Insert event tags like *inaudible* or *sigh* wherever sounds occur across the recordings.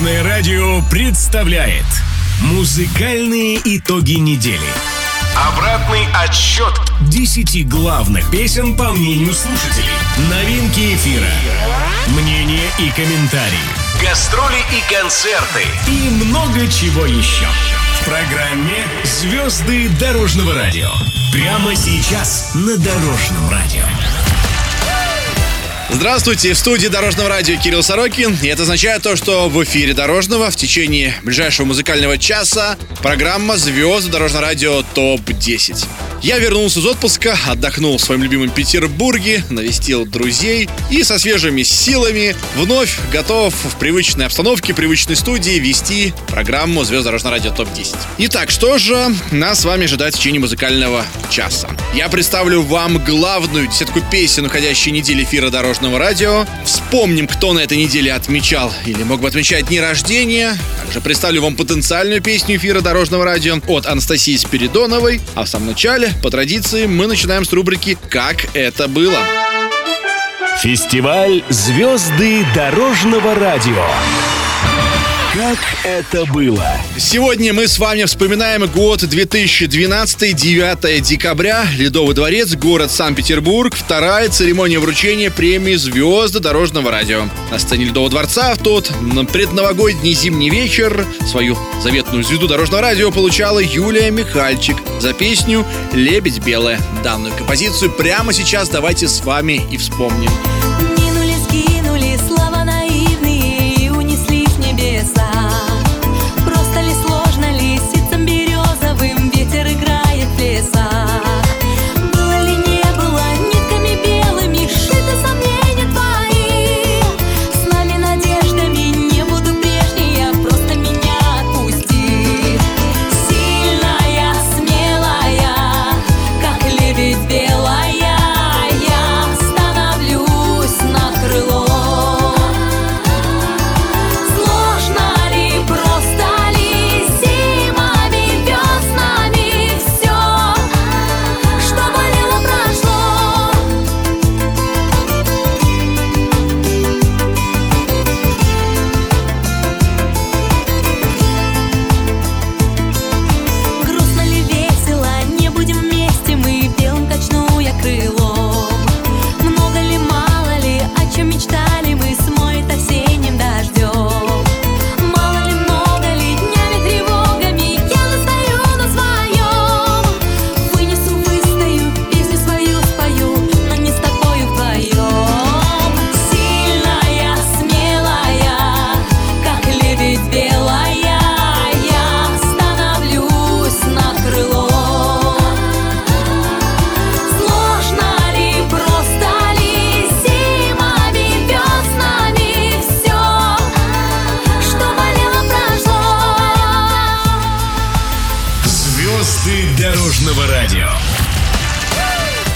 Дорожное радио представляет Музыкальные итоги недели. Обратный отсчет 10 главных песен по мнению слушателей. Новинки эфира. Мнения и комментарии. Гастроли и концерты. И много чего еще. В программе «Звезды дорожного радио». Прямо сейчас на Дорожном радио. Здравствуйте, в студии Дорожного радио Кирилл Сорокин. И это означает то, что в эфире Дорожного в течение ближайшего музыкального часа программа «Звезды Дорожного радио ТОП-10». Я вернулся из отпуска, отдохнул в своем любимом Петербурге, навестил друзей и со свежими силами вновь готов в привычной обстановке, привычной студии вести программу «Звезды Дорожного радио ТОП-10». Итак, что же нас с вами ожидает в течение музыкального часа? Я представлю вам главную десятку песен уходящей недели эфира Дорожного Дорожного радио. Вспомним, кто на этой неделе отмечал или мог бы отмечать дни рождения. Также представлю вам потенциальную песню эфира Дорожного радио от Анастасии Спиридоновой. А в самом начале, по традиции, мы начинаем с рубрики «Как это было». Фестиваль «Звезды Дорожного радио». Как это было? Сегодня мы с вами вспоминаем год 2012, 9 декабря, Ледовый дворец, город Санкт-Петербург, вторая церемония вручения премии «Звезды дорожного радио». На сцене Ледового дворца в тот предновогодний зимний вечер свою заветную звезду дорожного радио получала Юлия Михальчик за песню «Лебедь белая». Данную композицию прямо сейчас давайте с вами и вспомним.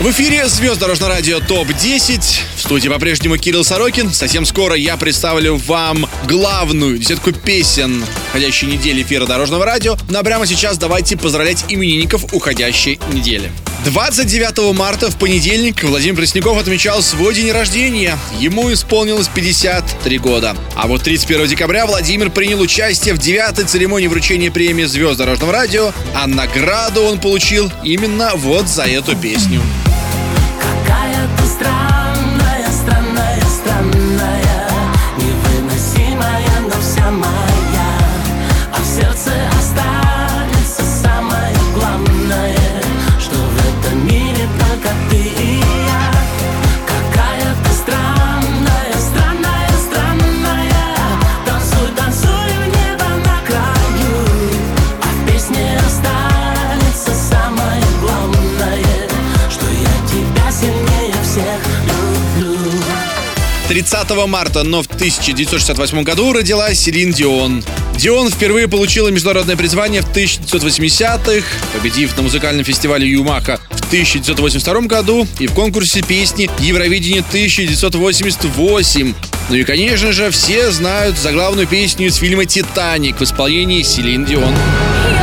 В эфире звезд Дорожного радио ТОП-10. В студии по-прежнему Кирилл Сорокин. Совсем скоро я представлю вам главную десятку песен уходящей недели эфира Дорожного радио. Но прямо сейчас давайте поздравлять именинников уходящей недели. 29 марта в понедельник Владимир Пресняков отмечал свой день рождения. Ему исполнилось 53 года. А вот 31 декабря Владимир принял участие в девятой церемонии вручения премии «Звезд дорожного радио», а награду он получил именно вот за эту песню. 30 марта, но в 1968 году родилась Селин Дион. Дион впервые получила международное призвание в 1980-х, победив на музыкальном фестивале Юмаха в 1982 году и в конкурсе песни Евровидение 1988. Ну и, конечно же, все знают заглавную песню из фильма «Титаник» в исполнении Селин Дион. Дорожного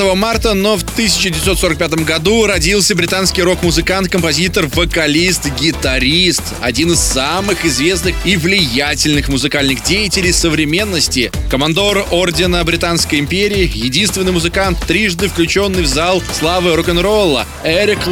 30 марта, но в 1945 году родился британский рок-музыкант, композитор, вокалист, гитарист, один из самых известных и влиятельных музыкальных деятелей современности, командор Ордена Британской империи, единственный музыкант, трижды включенный в зал славы рок-н-ролла, Эрик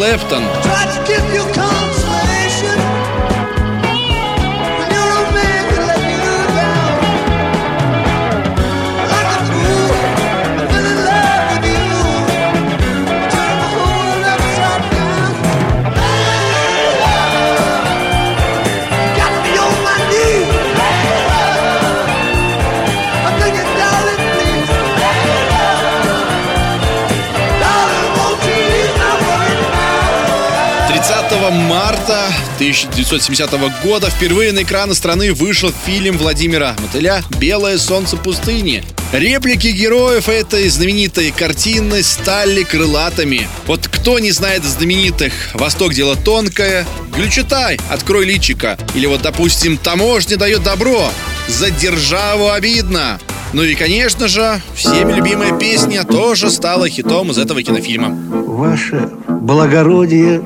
Клэптон. марта 1970 года впервые на экраны страны вышел фильм Владимира Мотыля «Белое солнце пустыни». Реплики героев этой знаменитой картины стали крылатыми. Вот кто не знает знаменитых «Восток дело тонкое», «Глючатай, открой личика» или вот, допустим, «Таможня дает добро», «За державу обидно», ну и, конечно же, всеми любимая песня тоже стала хитом из этого кинофильма. Ваше благородие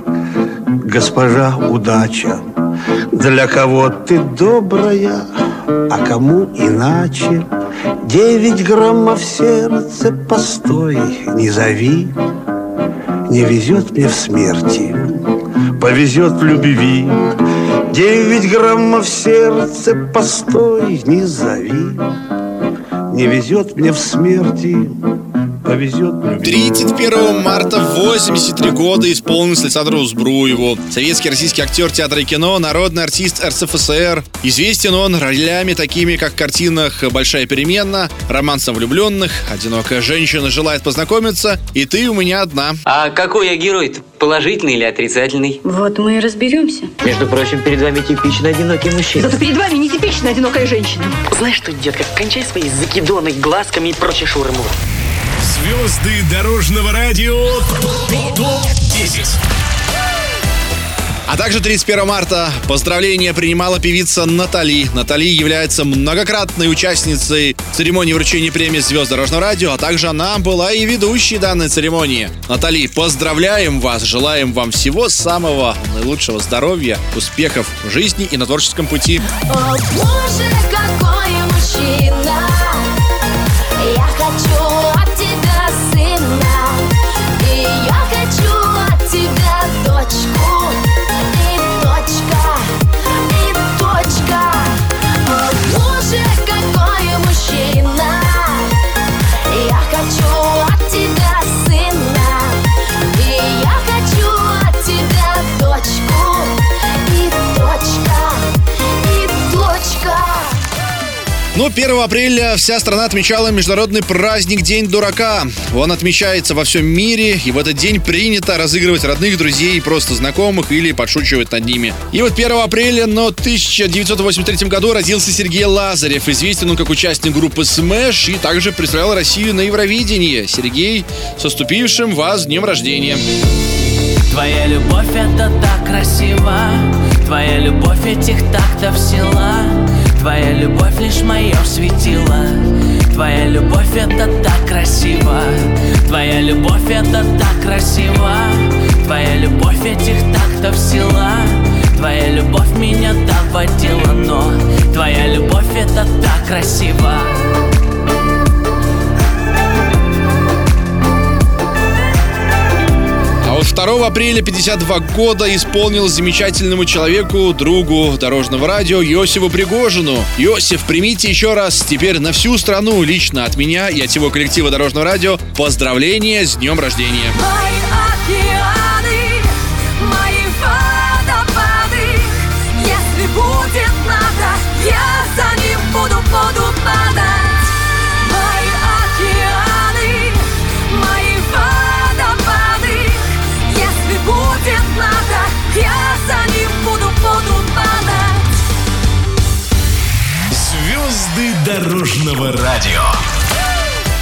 госпожа удача Для кого ты добрая, а кому иначе? Девять граммов сердце, постой, не зови. Не везет мне в смерти, повезет в любви. Девять граммов сердце, постой, не зови. Не везет мне в смерти, повезет. 31 марта 83 года исполнился Александру Збруеву. Советский российский актер театра и кино, народный артист РСФСР. Известен он ролями такими, как в картинах «Большая перемена», «Романс влюбленных», «Одинокая женщина желает познакомиться» и «Ты у меня одна». А какой я герой Положительный или отрицательный? Вот мы и разберемся. Между прочим, перед вами типичный одинокий мужчина. Зато перед вами не типичная одинокая женщина. Знаешь что, детка, кончай свои закидоны глазками и прочее шурму. Звезды дорожного радио ТОП-10 а также 31 марта поздравления принимала певица Натали. Натали является многократной участницей церемонии вручения премии «Звезд дорожного радио», а также она была и ведущей данной церемонии. Натали, поздравляем вас, желаем вам всего самого наилучшего здоровья, успехов в жизни и на творческом пути. О, Боже, какой 1 апреля вся страна отмечала международный праздник День дурака. Он отмечается во всем мире, и в этот день принято разыгрывать родных, друзей, просто знакомых или подшучивать над ними. И вот 1 апреля, но 1983 году родился Сергей Лазарев, известен он как участник группы Smash и также представлял Россию на Евровидении. Сергей, с наступившим вас днем рождения! Твоя любовь это так красиво Твоя любовь этих тактов села Твоя любовь лишь мое светило Твоя любовь это так красиво. Твоя любовь это так красиво. Твоя любовь этих тактов села Твоя любовь меня доводила, но Твоя любовь это так красиво 2 апреля 52 года исполнилось замечательному человеку, другу дорожного радио Йосифу Пригожину. Йосиф, примите еще раз теперь на всю страну лично от меня и от всего коллектива дорожного радио поздравления с днем рождения. Дорожного радио.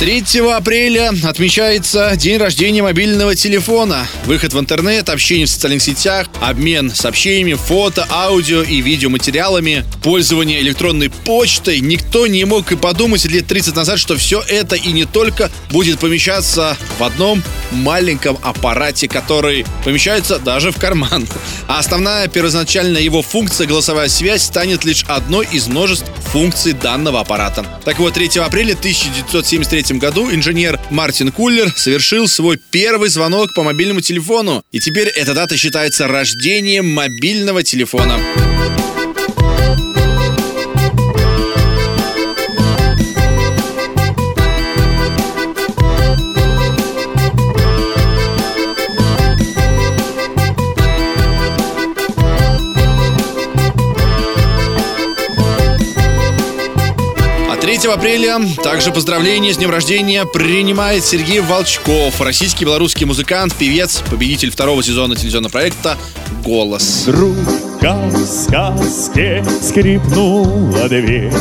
3 апреля отмечается день рождения мобильного телефона. Выход в интернет, общение в социальных сетях, обмен сообщениями, фото, аудио и видеоматериалами, пользование электронной почтой. Никто не мог и подумать лет 30 назад, что все это и не только будет помещаться в одном маленьком аппарате, который помещается даже в карман. А основная первоначальная его функция голосовая связь станет лишь одной из множеств функций данного аппарата. Так вот, 3 апреля 1973 году инженер Мартин Куллер совершил свой первый звонок по мобильному телефону. И теперь эта дата считается рождением мобильного телефона. 3 апреля. Также поздравления с днем рождения принимает Сергей Волчков, российский белорусский музыкант, певец, победитель второго сезона телевизионного проекта «Голос». Грудка в сказке скрипнула дверь.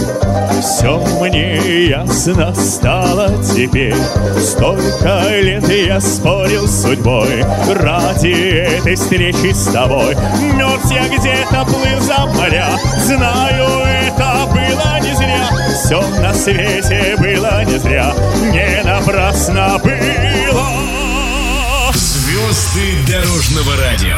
Все мне ясно стало теперь. Столько лет я спорил с судьбой Ради этой встречи с тобой. Мерз я где-то, плыл за моря Знаю, это было не зря все на свете было не зря, не напрасно было. Звезды дорожного радио.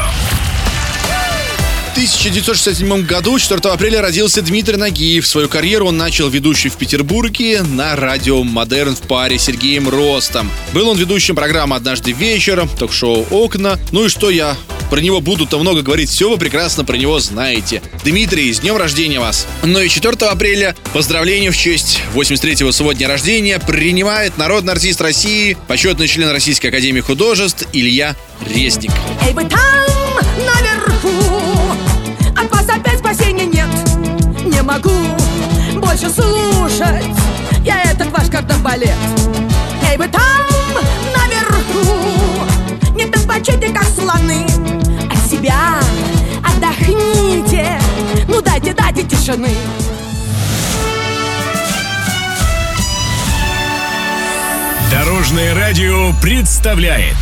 В 1967 году, 4 апреля, родился Дмитрий Нагиев. Свою карьеру он начал ведущий в Петербурге на радио «Модерн» в паре с Сергеем Ростом. Был он ведущим программы «Однажды вечером», ток-шоу «Окна». Ну и что я про него буду-то много говорить, все вы прекрасно про него знаете. Дмитрий, с днем рождения вас! Ну и 4 апреля поздравления в честь 83-го своего дня рождения принимает народный артист России, почетный член Российской Академии Художеств Илья Резник. Эй, вы там, наверху, Не могу больше слушать. Я этот ваш кардебалет Эй, вы там, наверху. Не топочите, как слоны. От себя отдохните. Ну дайте, дайте тишины. Дорожное радио представляет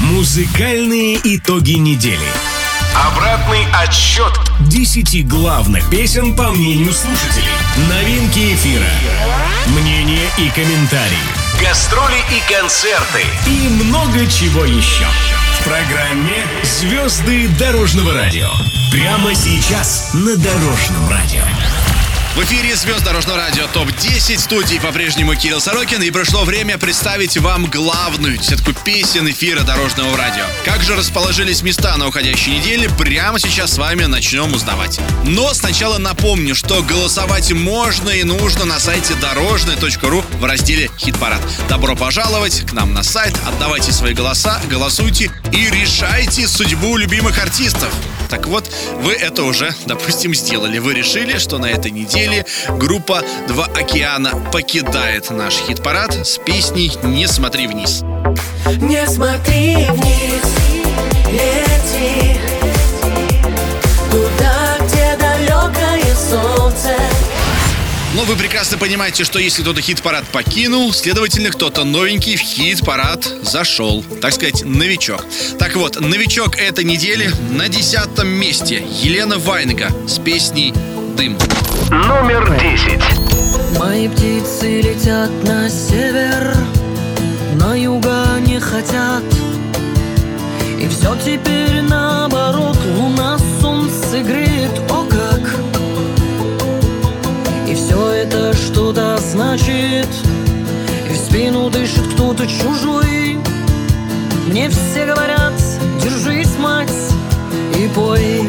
Музыкальные итоги недели Обратный отсчет 10 главных песен по мнению слушателей. Новинки эфира. Мнения и комментарии. Гастроли и концерты. И много чего еще. В программе «Звезды дорожного радио». Прямо сейчас на Дорожном радио. Эфире звезд Дорожного радио ТОП-10. В студии по-прежнему Кирилл Сорокин. И пришло время представить вам главную десятку песен эфира Дорожного радио. Как же расположились места на уходящей неделе, прямо сейчас с вами начнем узнавать. Но сначала напомню, что голосовать можно и нужно на сайте дорожный.ру в разделе «Хит-парад». Добро пожаловать к нам на сайт, отдавайте свои голоса, голосуйте и решайте судьбу любимых артистов. Так вот, вы это уже, *laughs* допустим, сделали. Вы решили, что на этой неделе группа «Два океана» покидает наш хит-парад с песней «Не смотри вниз». Не смотри вниз, лети Туда, где далекое солнце но вы прекрасно понимаете, что если кто-то хит-парад покинул, следовательно, кто-то новенький в хит-парад зашел. Так сказать, новичок. Так вот, новичок этой недели на десятом месте. Елена Вайнга с песней «Дым». Номер десять. Мои птицы летят на север, на юга не хотят. И все теперь что-то значит. И в спину дышит кто-то чужой. Мне все говорят, держись, мать, и пой.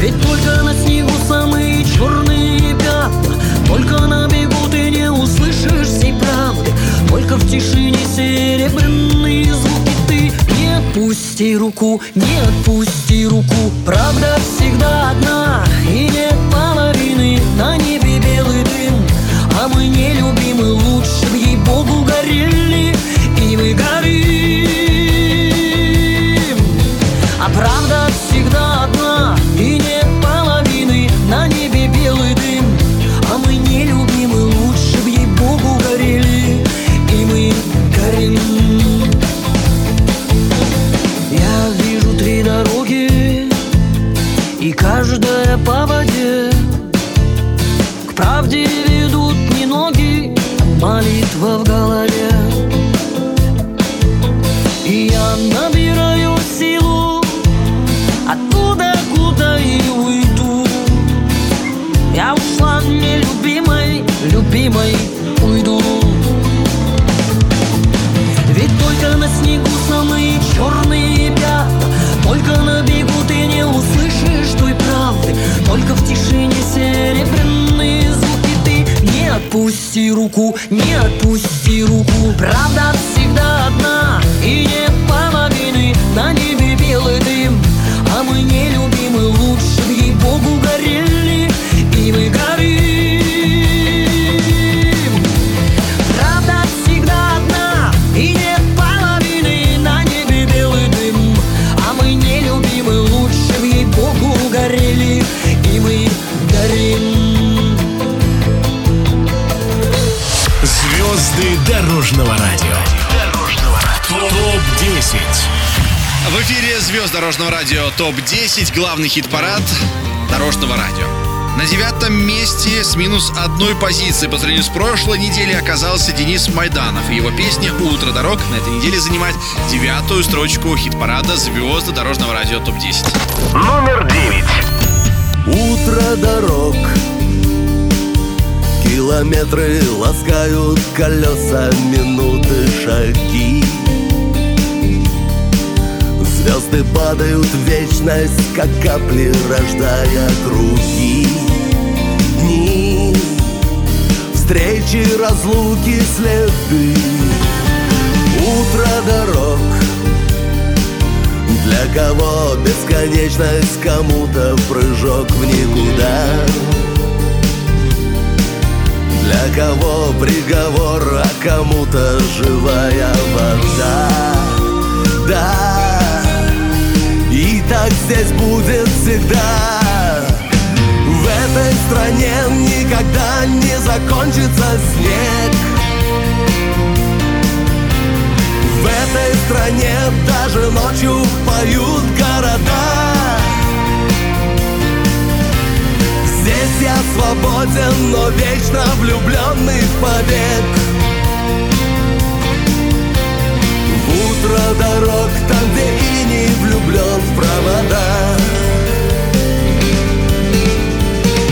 Ведь только на снегу самые черные пятна Только на бегу ты не услышишь всей правды. Только в тишине серебряные звуки ты Не отпусти руку, не отпусти руку. Правда всегда одна и нет На небе белый дым, а мы не любимы Лучше б ей-богу горели, и мы горим. А правда отпусти руку, не отпусти руку. Правда всегда одна и нет половины На небе белый дым, а мы не любимы Лучше б ей-богу звезд дорожного радио ТОП-10, главный хит-парад дорожного радио. На девятом месте с минус одной позиции по сравнению с прошлой неделей оказался Денис Майданов. И его песня «Утро дорог» на этой неделе занимает девятую строчку хит-парада звезды дорожного радио ТОП-10. Номер 9. Утро дорог Километры ласкают колеса Минуты шаги Звезды падают в вечность Как капли, рождая круги. Дни Встречи, разлуки, следы. Утро дорог. Для кого бесконечность, кому-то прыжок в никуда. Для кого приговор, а кому-то живая вода так здесь будет всегда. В этой стране никогда не закончится снег. В этой стране даже ночью поют города. Здесь я свободен, но вечно влюбленный в побег дорог, там, где и не влюблен в провода.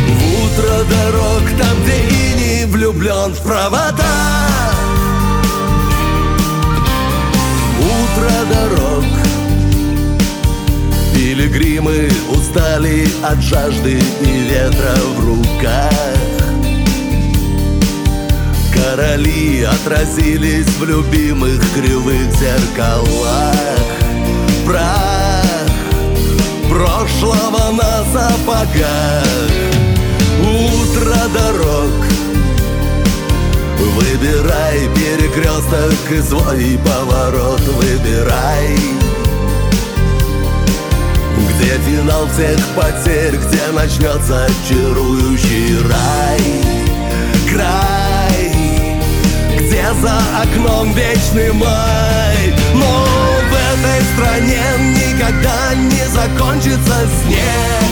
В утро дорог, там, где и не влюблен в провода. Утро дорог. Пилигримы устали от жажды и ветра в руках Короли отразились в любимых кривых зеркалах. Прах прошлого на сапогах. Утро дорог. Выбирай перекресток и свой поворот выбирай. Где финал всех потерь, где начнется чарующий рай. Край, за окном вечный май. Но в этой стране никогда не закончится снег.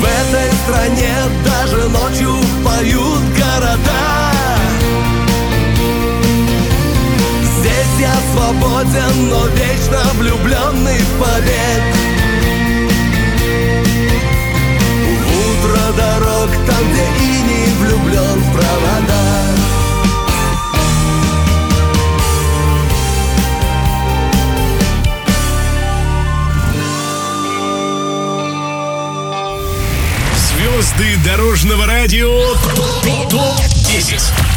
В этой стране даже ночью поют города. Здесь я свободен, но вечно влюбленный в побег В утро дорог, там, где и не влюблен в провода Звезды дорожного радио ТОП-10.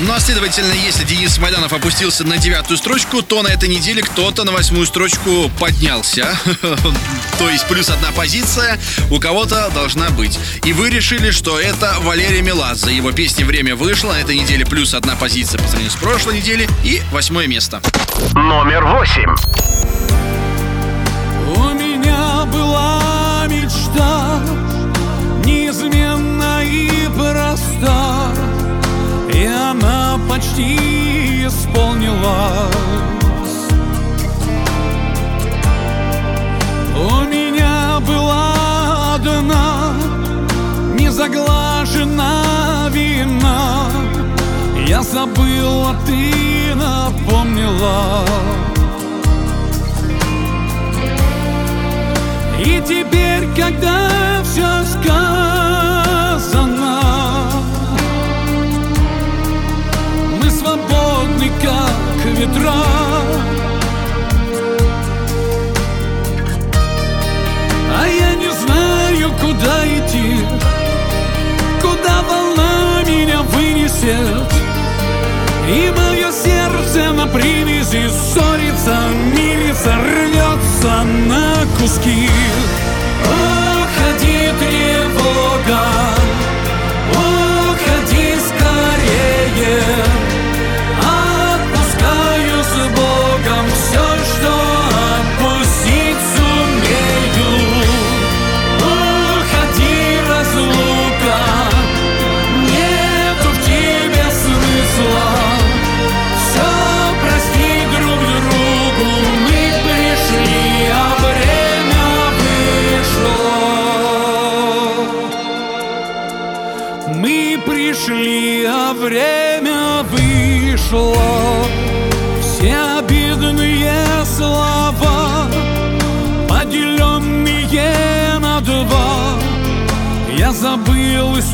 Ну а следовательно, если Денис Майданов опустился на девятую строчку, то на этой неделе кто-то на восьмую строчку поднялся. *laughs* То есть плюс одна позиция у кого-то должна быть. И вы решили, что это Валерий Меладзе. Его песня «Время вышло». На этой неделе плюс одна позиция по сравнению с прошлой неделей. И восьмое место. Номер 8. У меня была мечта И она почти исполнилась. У меня была одна Незаглажена вина. Я забыл, а ты напомнила. И теперь, когда рвется на куски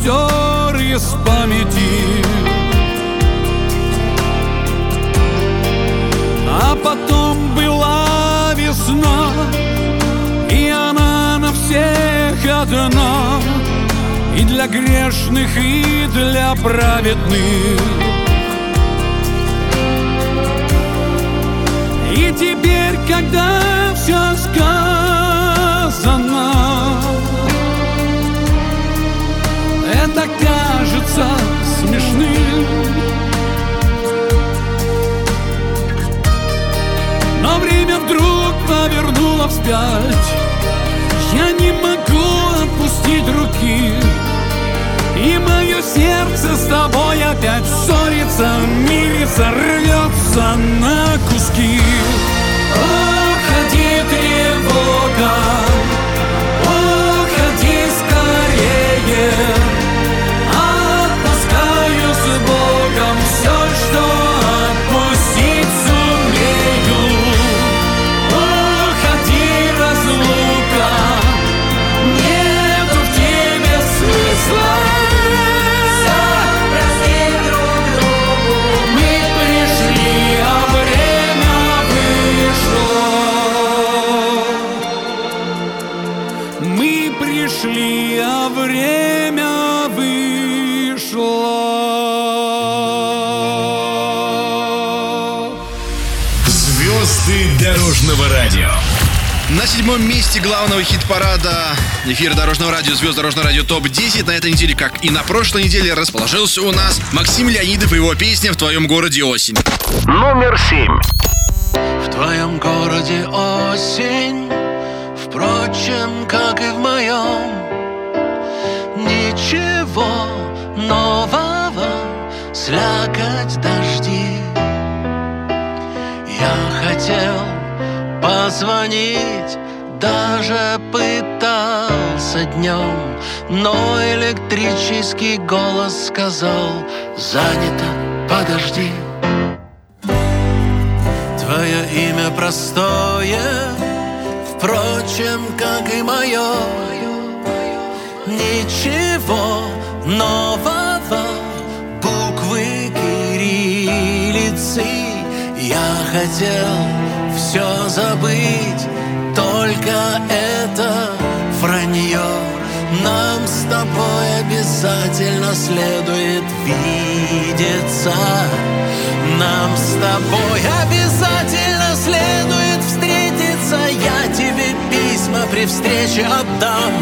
стер из памяти. А потом была весна И она на всех одна. И для грешных, и для праведных. И теперь, повернуло вспять. Я не могу отпустить руки И мое сердце с тобой опять ссорится Мирится, рвется на куски. Уходи, тревога седьмом месте главного хит-парада эфира Дорожного радио «Звезд Дорожного радио ТОП-10» на этой неделе, как и на прошлой неделе, расположился у нас Максим Леонидов и его песня «В твоем городе осень». Номер семь. В твоем городе осень Впрочем, как и в моем Ничего нового Слякоть дожди Я хотел позвонить Даже пытался днем Но электрический голос сказал Занято, подожди Твое имя простое, впрочем, как и мое. Ничего нового, буквы кириллицы. Я хотел все забыть, только это вранье. Нам с тобой обязательно следует видеться. Нам с тобой обязательно следует встретиться. Я тебе письма при встрече отдам.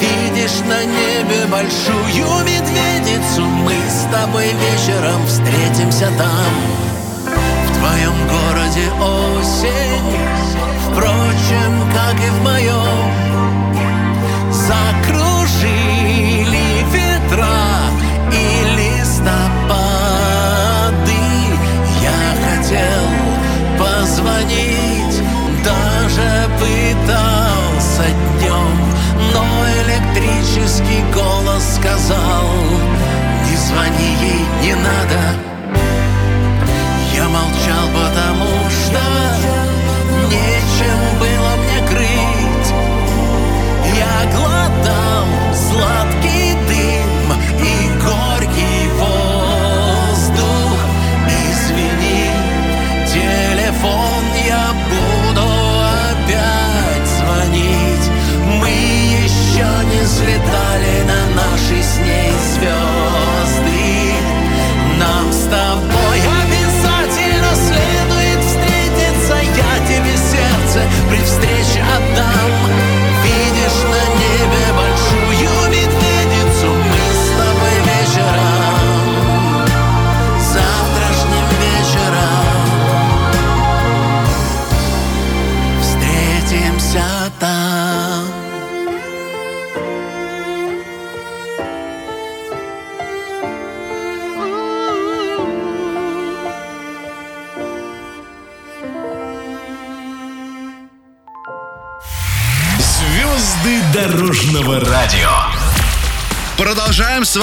Видишь на небе большую медведицу. Мы с тобой вечером встретимся там. В твоем городе осень Впрочем, как и в моем Закружили ветра и листопады. Я хотел позвонить, даже пытался днем Но электрический голос сказал Не звони ей, не надо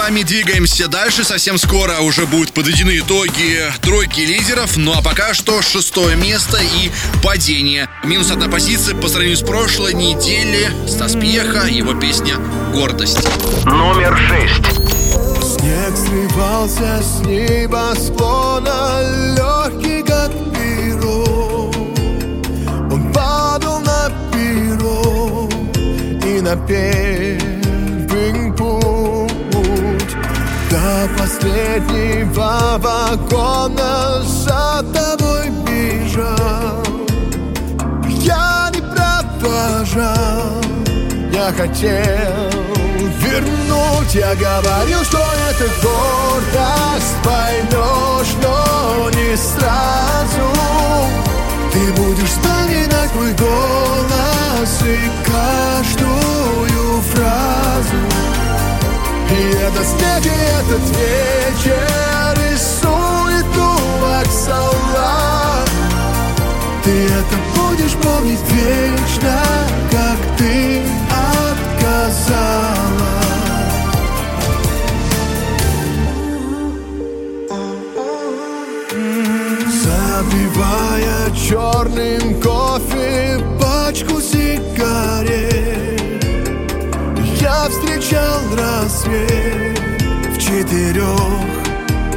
вами двигаемся дальше. Совсем скоро уже будут подведены итоги тройки лидеров. Ну а пока что шестое место и падение. Минус одна позиция по сравнению с прошлой неделей. Стас Пьеха, его песня «Гордость». Номер шесть. Снег срывался с небосклона, легкий как перо. Он падал на перо и на первый до последнего вагона за тобой бежал. Я не провожал, я хотел вернуть. Я говорил, что это гордость Поймешь, но не сразу. Ты будешь вспоминать мой голос И каждую фразу И это снег, и этот вечер Рисует тумак салат Ты это будешь помнить вечно Как ты отказала. Запивая черным кофе пачку сигарет Встречал рассвет в четырех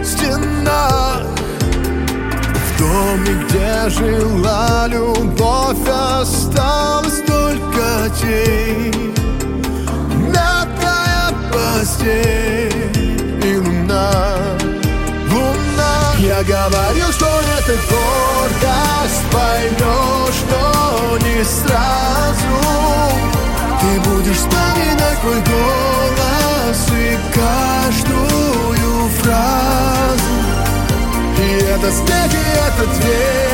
стенах. В доме, где жила любовь, осталась только тень. Мятная постель и луна. Луна. Я говорил, что это гордость Поймешь, но не сразу мой голос И каждую фразу. И это снег, и этот вечер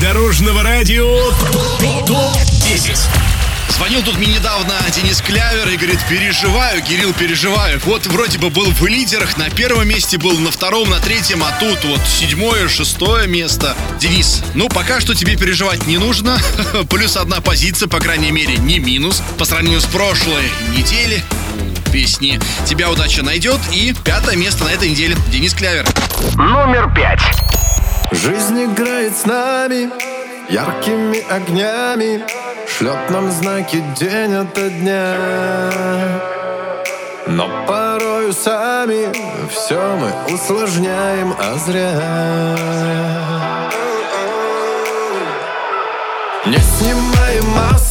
дорожного радио ТОП-10. Звонил тут мне недавно Денис Клявер и говорит, переживаю, Кирилл, переживаю. Вот вроде бы был в лидерах, на первом месте был, на втором, на третьем, а тут вот седьмое, шестое место. Денис, ну пока что тебе переживать не нужно. *laughs* Плюс одна позиция, по крайней мере, не минус. По сравнению с прошлой неделей песни «Тебя удача найдет» и пятое место на этой неделе Денис Клявер. Номер пять. Жизнь играет с нами яркими огнями, шлет нам знаки день ото дня. Но порою сами все мы усложняем, а зря. Не снимаем маски,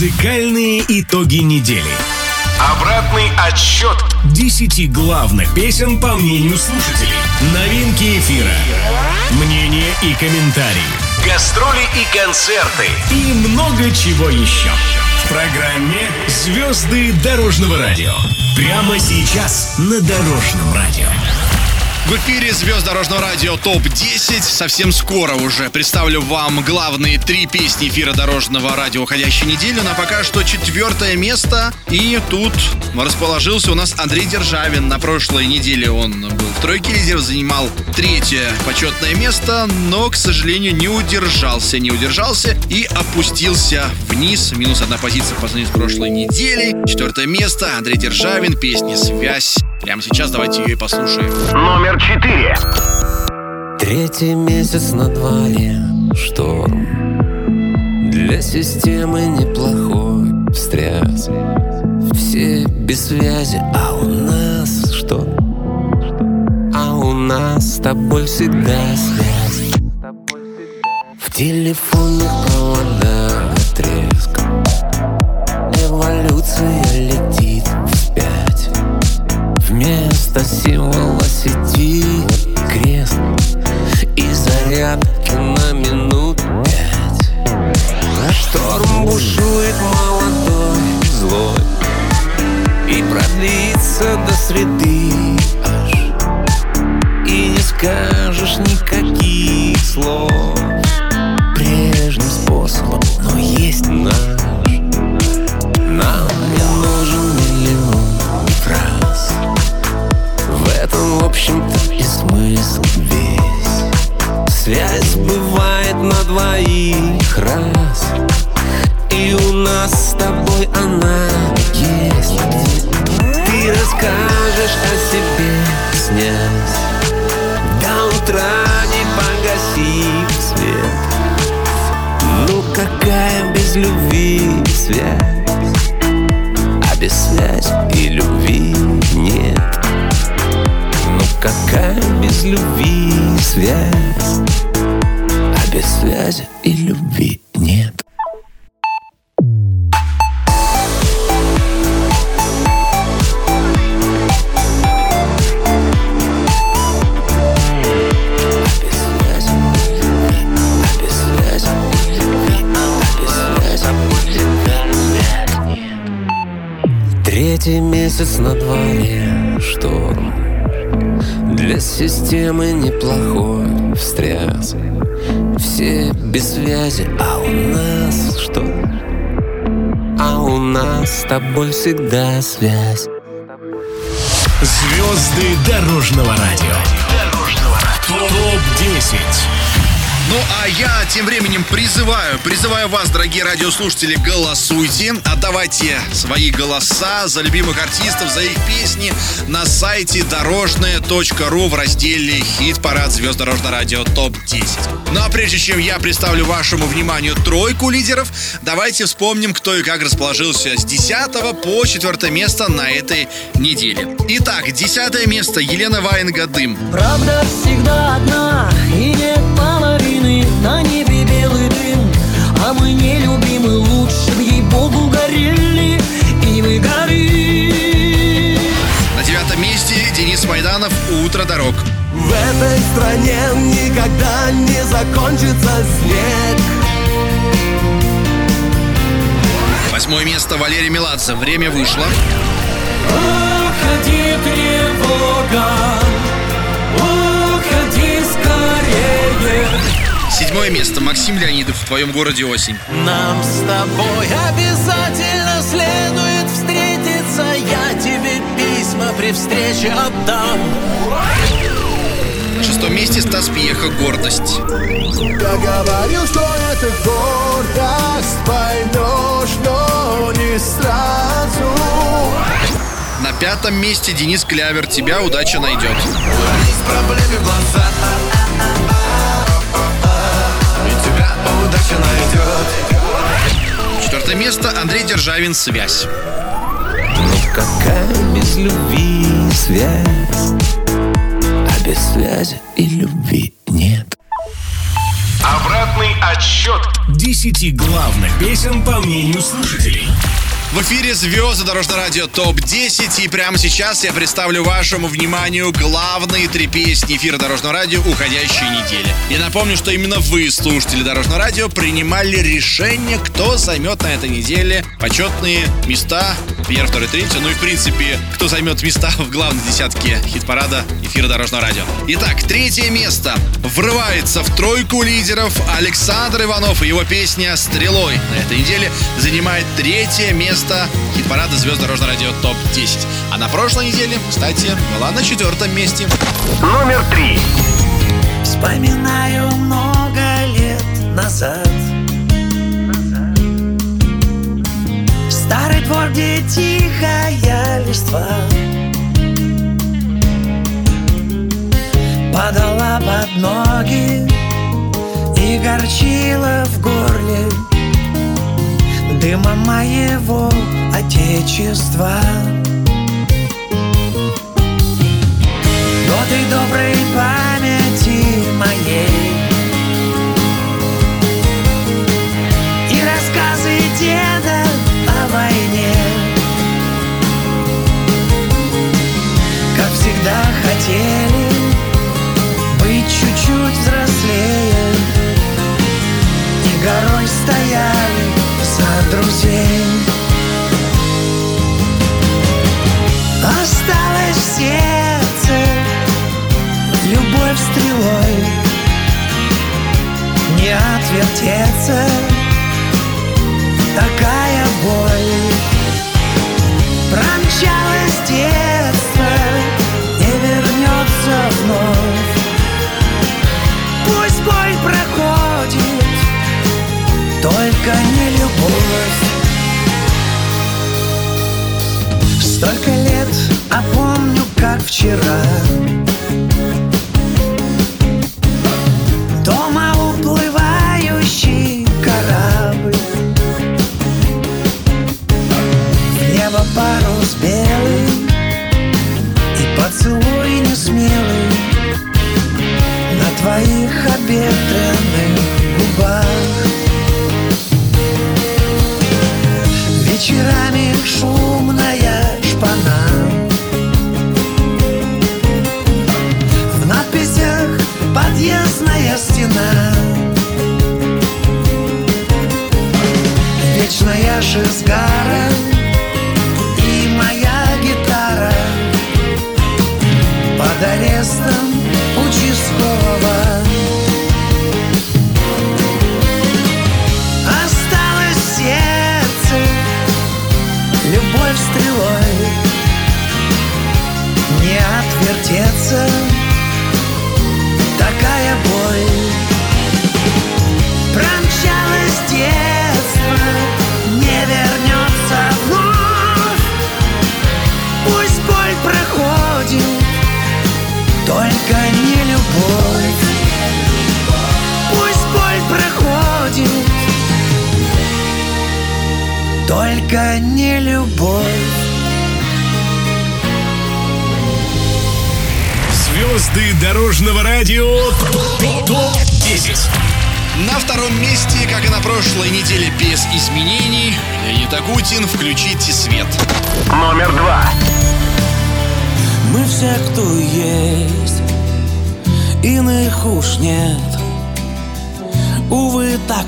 Музыкальные итоги недели. Обратный отсчет 10 главных песен по мнению слушателей. Новинки эфира. Мнения и комментарии. Гастроли и концерты. И много чего еще. В программе «Звезды дорожного радио». Прямо сейчас на Дорожном радио. В эфире звезд дорожного радио ТОП-10. Совсем скоро уже представлю вам главные три песни эфира дорожного радио уходящей недели. Но пока что четвертое место. И тут расположился у нас Андрей Державин. На прошлой неделе он был в тройке лидеров, занимал третье почетное место, но, к сожалению, не удержался. Не удержался и опустился вниз. Минус одна позиция по сравнению с прошлой неделей. Четвертое место. Андрей Державин. Песня «Связь». Прямо сейчас давайте ее и послушаем. Номер четыре. Третий месяц на дворе шторм Для системы неплохой встряс Все без связи, а у нас что? А у нас с тобой всегда связь В телефонных проводах месяц на дворе шторм Для системы неплохой встряс Все без связи, а у нас что? А у нас с тобой всегда связь Звезды дорожного радио. Топ-10. Ну а я тем временем призываю, призываю вас, дорогие радиослушатели, голосуйте, отдавайте свои голоса за любимых артистов, за их песни на сайте дорожное.ру в разделе «Хит-парад звезд дорожного радио ТОП-10». Ну а прежде чем я представлю вашему вниманию тройку лидеров, давайте вспомним, кто и как расположился с 10 по 4 место на этой неделе. Итак, 10 место Елена Ваенга «Дым». Правда всегда одна и половины На небе белый дым, а мы не любимы Лучше б ей-богу горели и мы горим На девятом месте Денис Майданов «Утро дорог». В этой стране никогда не закончится снег Восьмое место Валерий Меладзе. Время вышло. Уходи, тревога, Седьмое место Максим Леонидов. В твоем городе осень. Нам с тобой обязательно следует встретиться Я тебе письма при встрече отдам На шестом месте Стас Пьеха «Гордость». Я говорил, что это гордость Поймешь, но не сразу На пятом месте Денис Клявер. Тебя удача найдет. Проблемы в глаза удача найдет Четвертое место. Андрей Державин. «Связь». Какая без любви связь? А без связи и любви нет. Обратный отсчет 10 главных песен по мнению слушателей. В эфире «Звезды Дорожного радио ТОП-10» и прямо сейчас я представлю вашему вниманию главные три песни эфира Дорожного радио уходящей недели. Я напомню, что именно вы, слушатели Дорожного радио, принимали решение, кто займет на этой неделе почетные места первый, второй, третий, ну и в принципе, кто займет места в главной десятке хит-парада эфира Дорожного радио. Итак, третье место врывается в тройку лидеров Александр Иванов и его песня «Стрелой» на этой неделе занимает третье место хит-парада звезд Дорожного радио ТОП-10. А на прошлой неделе, кстати, была на четвертом месте. Номер три. Вспоминаю много лет назад где тихая листва. Падала под ноги и горчила в горле Дыма моего отечества. Годы доброй памяти моей хотели быть чуть-чуть взрослее. И горой стояли за друзей. Осталось в сердце любовь стрелой. Не отвертеться. Такая Только не любовь. Столько лет, а помню, как вчера. Дома уплывающий корабль. В небо парус белый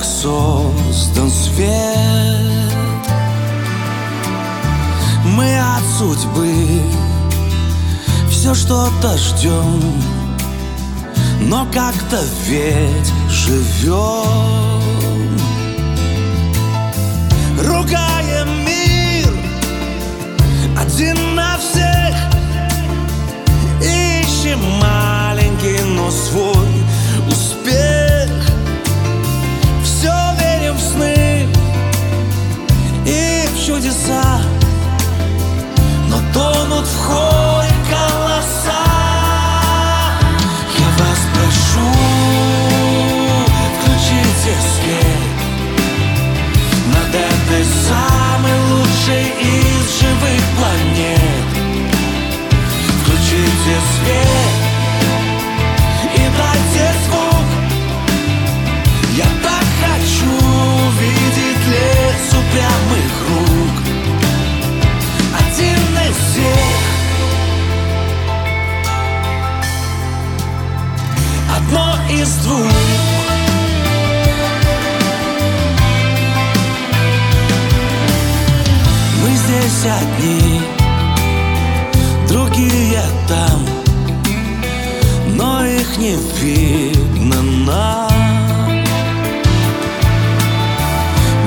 так создан свет. Мы от судьбы все что-то ждем Но как-то ведь живем Ругаем мир один на всех Ищем маленький, но свой успех чудеса Но тонут в хоре голоса. Я вас прошу, включите свет. Над этой самой лучшей из двух. Мы здесь одни, другие там Но их не видно нам.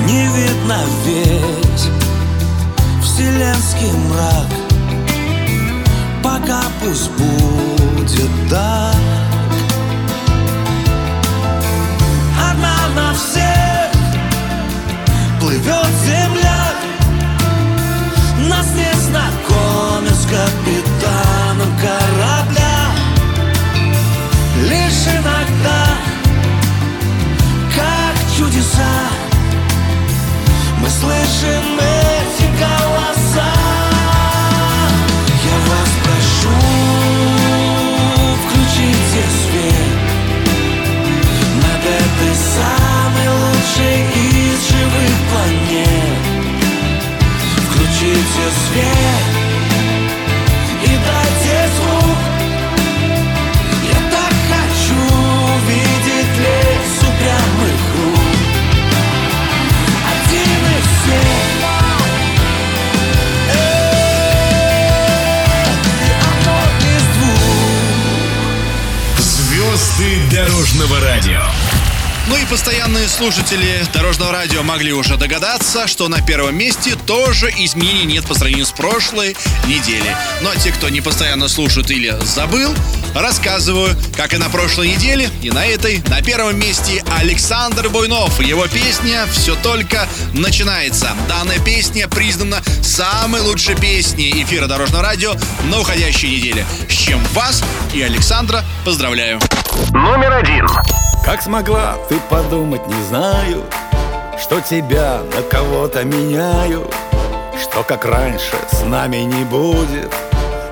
Не видно весь вселенский мрак. Пока пусть будет так Одна плывет земля. Нас не знакомят с капитаном корабля. Лишь иногда, как чудеса Мы слышим эти Включите свет и дайте звук. Я так хочу видеть лес упрямых рук. Один всех. Эй, одно из двух. Звезды дорожного радио. Ну и постоянные слушатели Дорожного радио могли уже догадаться, что на первом месте тоже изменений нет по сравнению с прошлой неделей. Ну а те, кто не постоянно слушает или забыл, рассказываю, как и на прошлой неделе, и на этой, на первом месте Александр Буйнов. Его песня «Все только начинается». Данная песня признана самой лучшей песней эфира Дорожного радио на уходящей неделе. С чем вас и Александра поздравляю. Номер один. Как смогла ты подумать, не знаю Что тебя на кого-то меняю Что как раньше с нами не будет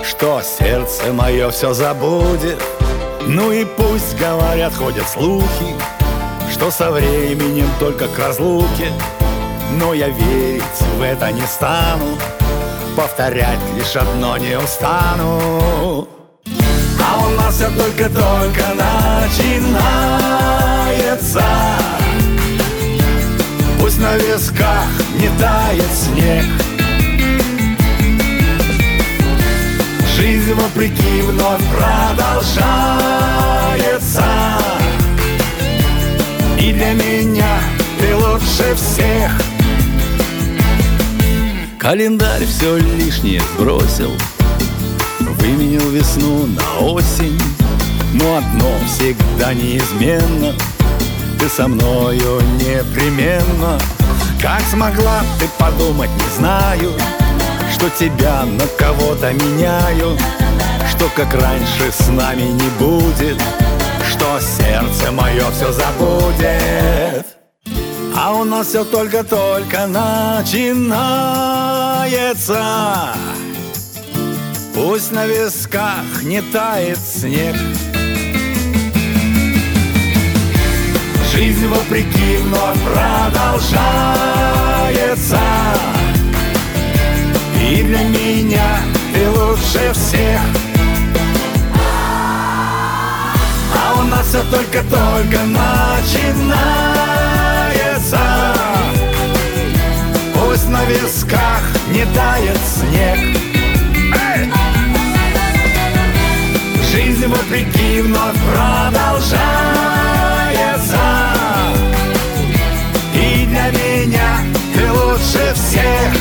Что сердце мое все забудет. Ну и пусть говорят, ходят слухи Что со временем только к разлуке Но я верить в это не стану Повторять лишь одно не устану у нас все только-только начинается. Пусть на висках не тает снег. Жизнь вопреки вновь продолжается. И для меня ты лучше всех. Календарь все лишнее сбросил Выменил весну на осень. Но одно всегда неизменно. Ты со мною непременно. Как смогла ты подумать, не знаю. Что тебя на кого-то меняю. Что как раньше с нами не будет. Что сердце мое все забудет. А у нас все только-только начинается Пусть на висках не тает снег. Жизнь вопреки вновь продолжается. И для меня ты лучше всех. А у нас все только-только начинается. Пусть на висках не тает снег Жизнь вопреки вновь продолжается. И для меня ты лучше всех.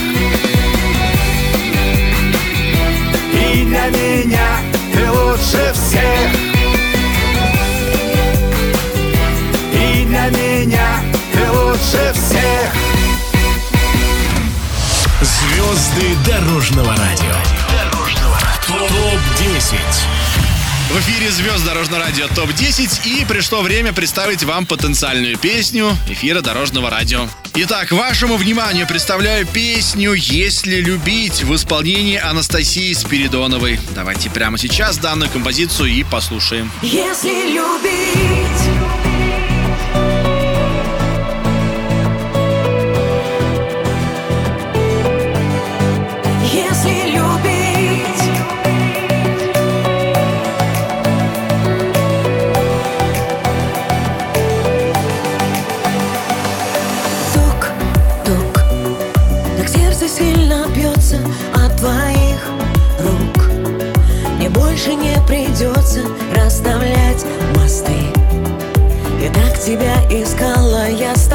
И для меня ты лучше всех. И для меня ты лучше всех. Звезды дорожного радио. Топ-10. В эфире звезд Дорожного радио ТОП-10 и пришло время представить вам потенциальную песню эфира Дорожного радио. Итак, вашему вниманию представляю песню «Если любить» в исполнении Анастасии Спиридоновой. Давайте прямо сейчас данную композицию и послушаем. Если любить больше не придется расставлять мосты. И так тебя искала я с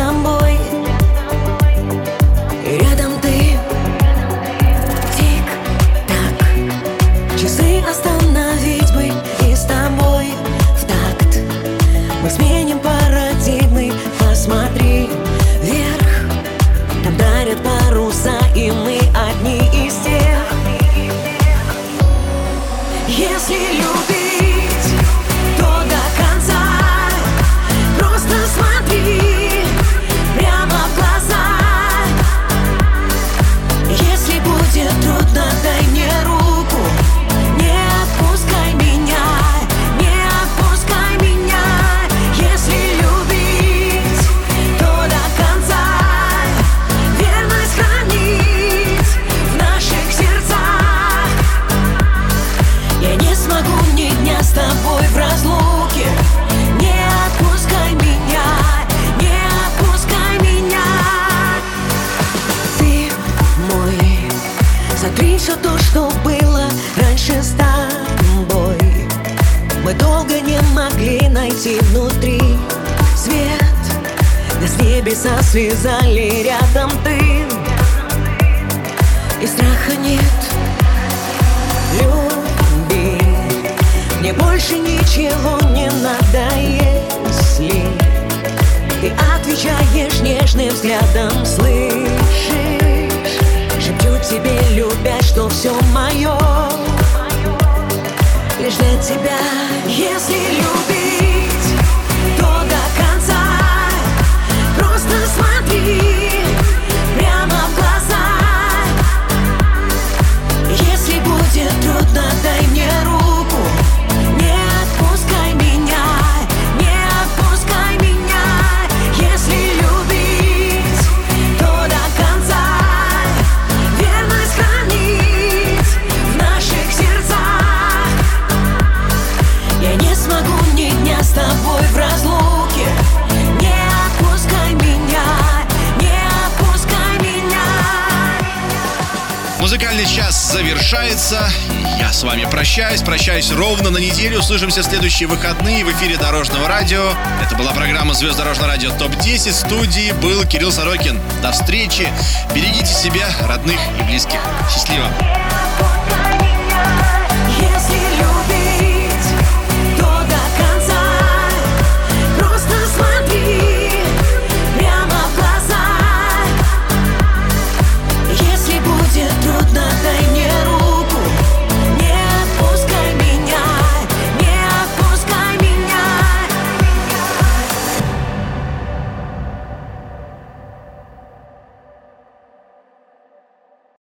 нежным взглядом, прощаюсь. Прощаюсь ровно на неделю. Услышимся в следующие выходные в эфире Дорожного радио. Это была программа «Звезд Дорожного радио ТОП-10». В студии был Кирилл Сорокин. До встречи. Берегите себя, родных и близких. Счастливо.